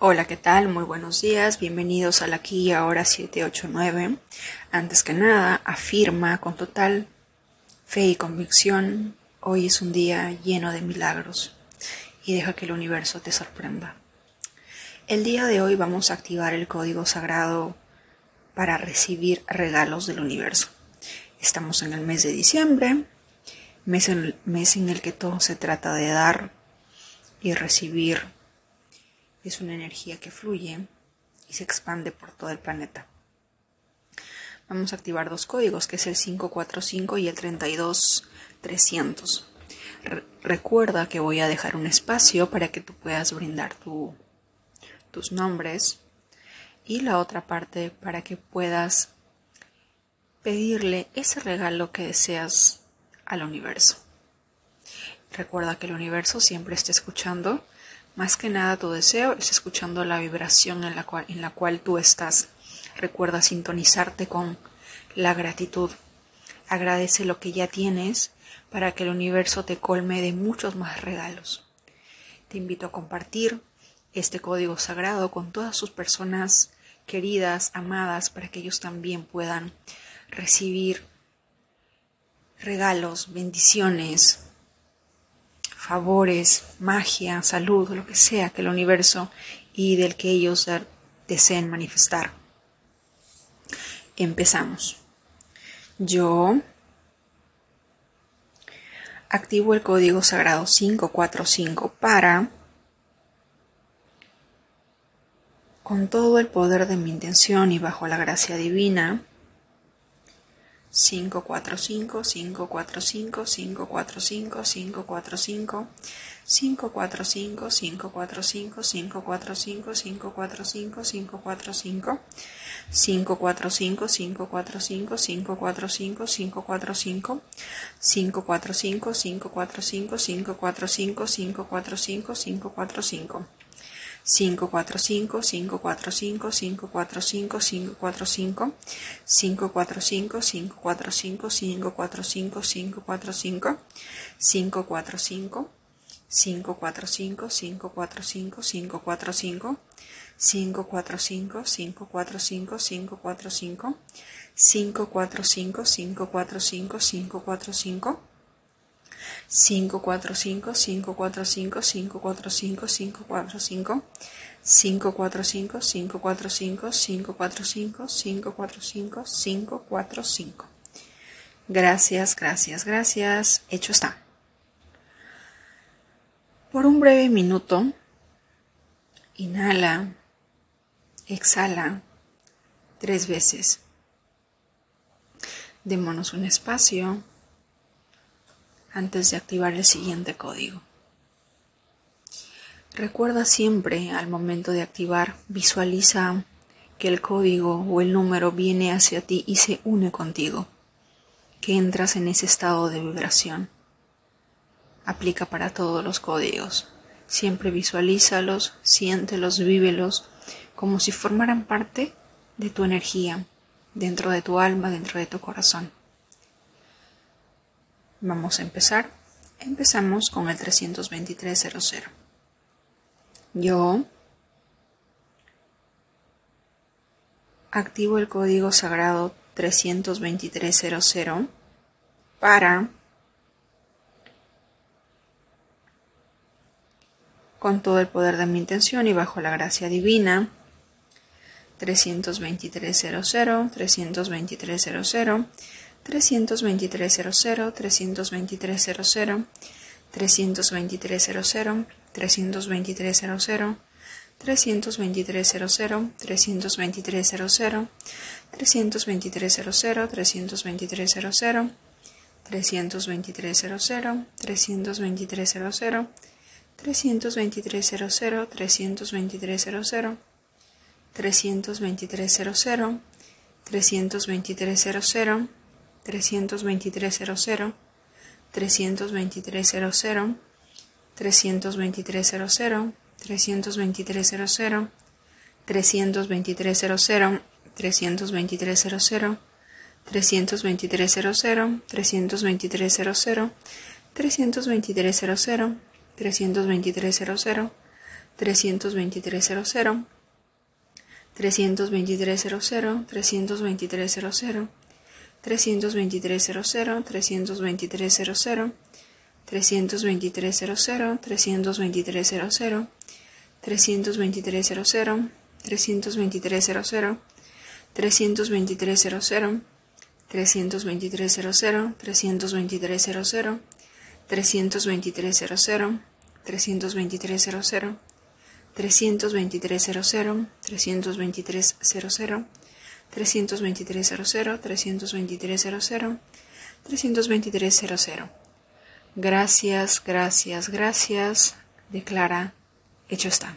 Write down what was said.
Hola, ¿qué tal? Muy buenos días. Bienvenidos a la aquí y ahora 789. Antes que nada, afirma con total fe y convicción, hoy es un día lleno de milagros y deja que el universo te sorprenda. El día de hoy vamos a activar el código sagrado para recibir regalos del universo. Estamos en el mes de diciembre, mes en, mes en el que todo se trata de dar y recibir es una energía que fluye y se expande por todo el planeta. Vamos a activar dos códigos, que es el 545 y el 32300. recuerda que voy a dejar un espacio para que tú puedas brindar tus nombres y la otra parte para que puedas pedirle ese regalo que deseas al universo. Recuerda que el universo siempre está escuchando más que nada tu deseo es escuchando la vibración en la cual, en la cual tú estás. Recuerda sintonizarte con la gratitud. Agradece lo que ya tienes para que el universo te colme de muchos más regalos. Te invito a compartir este código sagrado con todas sus personas queridas, amadas, para que ellos también puedan recibir regalos, bendiciones, favores, magia, salud, lo que sea que el universo y del que ellos deseen manifestar. Empezamos. Yo activo el código sagrado 545 para, con todo el poder de mi intención y bajo la gracia divina, 545 545 545 545 545 545 545 545 545 545 545 545 545 545 545 545 545 545 545 545 545 545 545 545 545 545 545 545 545 545 545 545 545 545 545 545 545 545 545 545 545 545 545 545 545 Gracias, gracias, gracias. Hecho está. Por un breve minuto, inhala, exhala tres veces. Démonos un espacio antes de activar el siguiente código. Recuerda siempre al momento de activar, visualiza que el código o el número viene hacia ti y se une contigo, que entras en ese estado de vibración. Aplica para todos los códigos. Siempre visualízalos, siéntelos, vívelos, como si formaran parte de tu energía, dentro de tu alma, dentro de tu corazón. Vamos a empezar. Empezamos con el 323.00. Yo activo el código sagrado 323.00 para con todo el poder de mi intención y bajo la gracia divina 323.00 323.00 323.00, 323.00, 323.00, 323.00, 323.00, 323.00, 323.00, 323.00, 323.00, 323.00, 323.00, 323.00, 323.00, 323.00, 323.00, 323.00, 323.00, 323.00, 323.00, 323.00, 323.00, 323.00, 323.00, 323.00, 323.00, 323.00, 323.00, 323.00, 323.00, 323.00, 323.00, 323.00, 323.00, 323.00, 323.00, 323.00, 323.00, 323.00, 323.00, 323.00, 323.00, 323.00, 323.00. Gracias, gracias, gracias. Declara, hecho está.